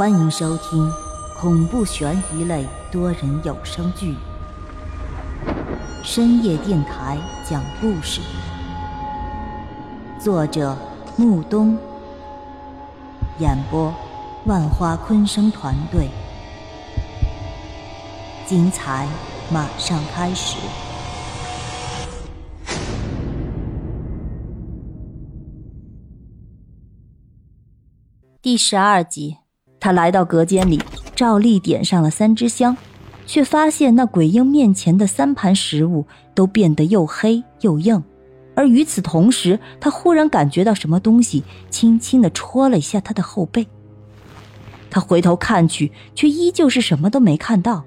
欢迎收听恐怖悬疑类多人有声剧《深夜电台讲故事》，作者木冬，演播万花昆声团队，精彩马上开始。第十二集，他来到隔间里，照例点上了三支香，却发现那鬼婴面前的三盘食物都变得又黑又硬。而与此同时，他忽然感觉到什么东西轻轻的戳了一下他的后背。他回头看去，却依旧是什么都没看到。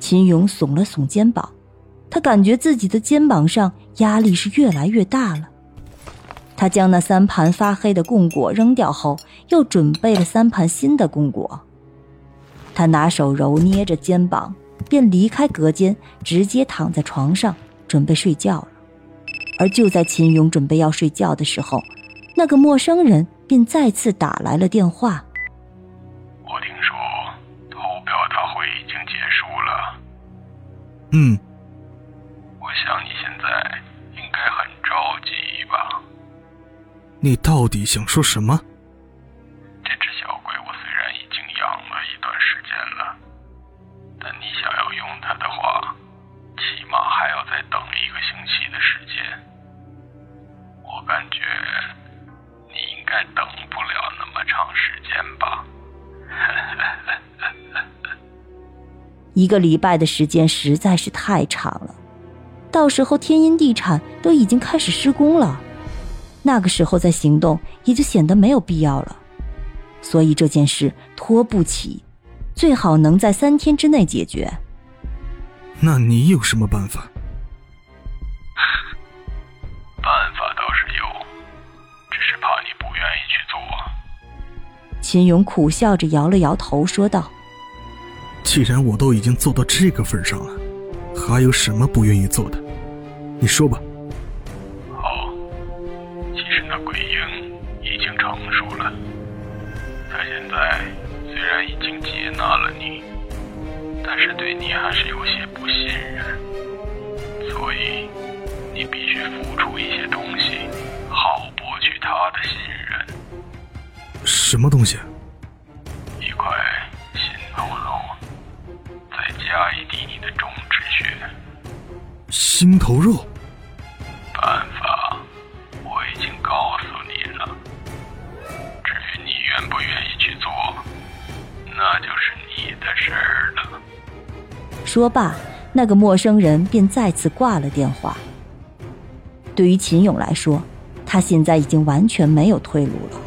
秦勇耸了耸肩膀，他感觉自己的肩膀上压力是越来越大了。他将那三盘发黑的供果扔掉后，又准备了三盘新的供果。他拿手揉捏着肩膀，便离开隔间，直接躺在床上准备睡觉了。而就在秦勇准备要睡觉的时候，那个陌生人便再次打来了电话。我听说投票大会已经结束了。嗯，我想你现在你到底想说什么？这只小鬼我虽然已经养了一段时间了，但你想要用它的话，起码还要再等一个星期的时间。我感觉你应该等不了那么长时间吧。一个礼拜的时间实在是太长了，到时候天音地产都已经开始施工了，那个时候再行动也就显得没有必要了。所以这件事拖不起，最好能在三天之内解决。那你有什么办法？办法倒是有，只是怕你不愿意去做。秦勇苦笑着摇了摇头，说道。既然我都已经做到这个份上了，还有什么不愿意做的？你说吧。但是对你还是有些不信任，所以你必须付出一些东西，好博取他的信任。什么东西？一块心头肉，再加一滴你的中指血。心头肉？办法我已经告诉你了，至于你愿不愿意去做，那就是你的事儿了。说罢，那个陌生人便再次挂了电话。对于秦勇来说，他现在已经完全没有退路了。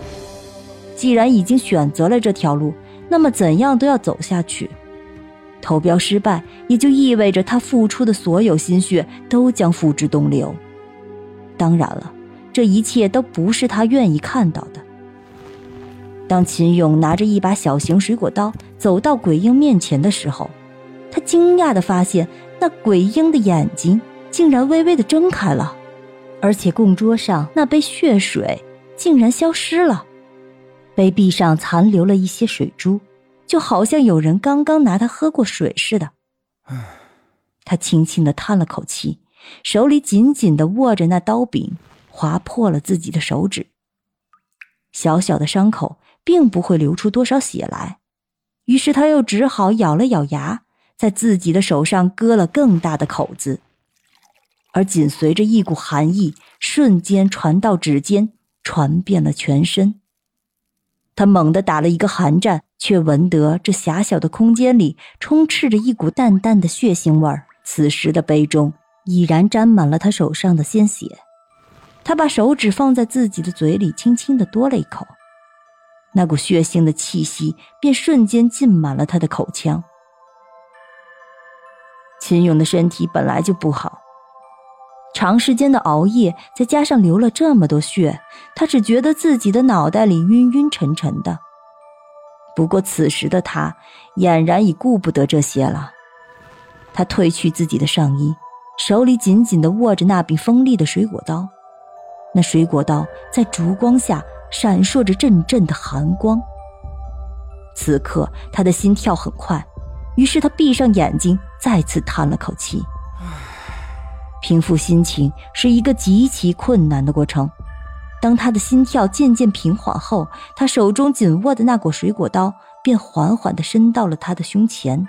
既然已经选择了这条路，那么怎样都要走下去。投标失败，也就意味着他付出的所有心血都将付之东流。当然了，这一切都不是他愿意看到的。当秦勇拿着一把小型水果刀走到鬼婴面前的时候，他惊讶地发现，那鬼婴的眼睛竟然微微地睁开了，而且供桌上那杯血水竟然消失了。杯壁上残留了一些水珠，就好像有人刚刚拿它喝过水似的。他轻轻的叹了口气，手里紧紧的握着那刀柄，划破了自己的手指。小小的伤口并不会流出多少血来，于是他又只好咬了咬牙，在自己的手上割了更大的口子。而紧随着一股寒意瞬间传到指尖，传遍了全身。他猛地打了一个寒战，却闻得这狭小的空间里充斥着一股淡淡的血腥味儿。此时的杯中已然沾满了他手上的鲜血。他把手指放在自己的嘴里，轻轻地多了一口，那股血腥的气息便瞬间浸满了他的口腔。秦勇的身体本来就不好。长时间的熬夜，再加上流了这么多血，他只觉得自己的脑袋里晕晕沉沉的。不过此时的他俨然已顾不得这些了。他褪去自己的上衣，手里紧紧地握着那柄锋利的水果刀。那水果刀在烛光下闪烁着阵阵的寒光。此刻他的心跳很快，于是他闭上眼睛，再次叹了口气。平复心情是一个极其困难的过程。当他的心跳渐渐平缓后，他手中紧握的那把水果刀便缓缓地伸到了他的胸前。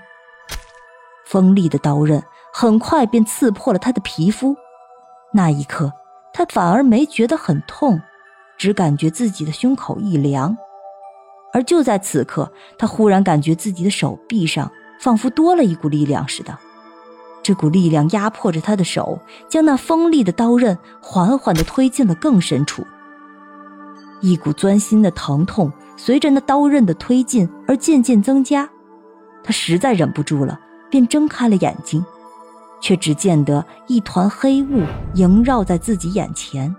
锋利的刀刃很快便刺破了他的皮肤。那一刻，他反而没觉得很痛，只感觉自己的胸口一凉。而就在此刻，他忽然感觉自己的手臂上仿佛多了一股力量似的。这股力量压迫着他的手，将那锋利的刀刃缓缓地推进了更深处。一股钻心的疼痛随着那刀刃的推进而渐渐增加，他实在忍不住了，便睁开了眼睛，却只见得一团黑雾萦绕在自己眼前。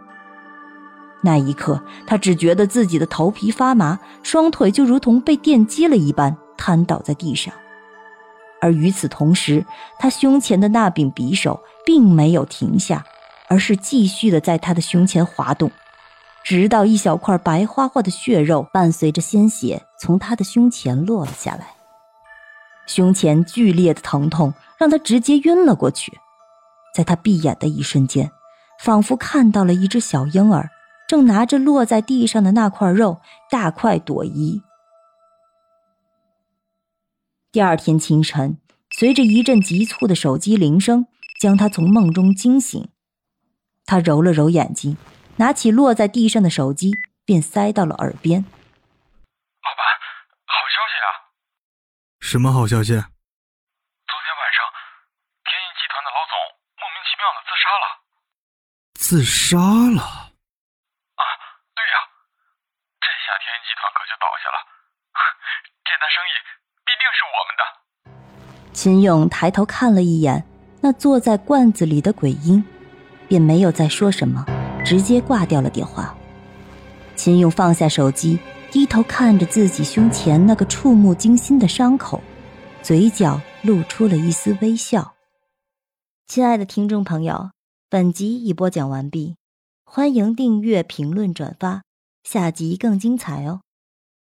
那一刻，他只觉得自己的头皮发麻，双腿就如同被电击了一般，瘫倒在地上。而与此同时，他胸前的那柄匕首并没有停下，而是继续的在他的胸前滑动，直到一小块白花花的血肉伴随着鲜血从他的胸前落了下来。胸前剧烈的疼痛让他直接晕了过去。在他闭眼的一瞬间，仿佛看到了一只小婴儿正拿着落在地上的那块肉大快朵颐。第二天清晨，随着一阵急促的手机铃声，将他从梦中惊醒。他揉了揉眼睛，拿起落在地上的手机，便塞到了耳边：“老板，好消息啊！什么好消息？昨天晚上，天印集团的老总莫名其妙的自杀了。自杀了？啊，对呀，这下天印集团可就倒下了。这单生意……”必定是我们的。秦勇抬头看了一眼那坐在罐子里的鬼婴，便没有再说什么，直接挂掉了电话。秦勇放下手机，低头看着自己胸前那个触目惊心的伤口，嘴角露出了一丝微笑。亲爱的听众朋友，本集已播讲完毕，欢迎订阅、评论、转发，下集更精彩哦。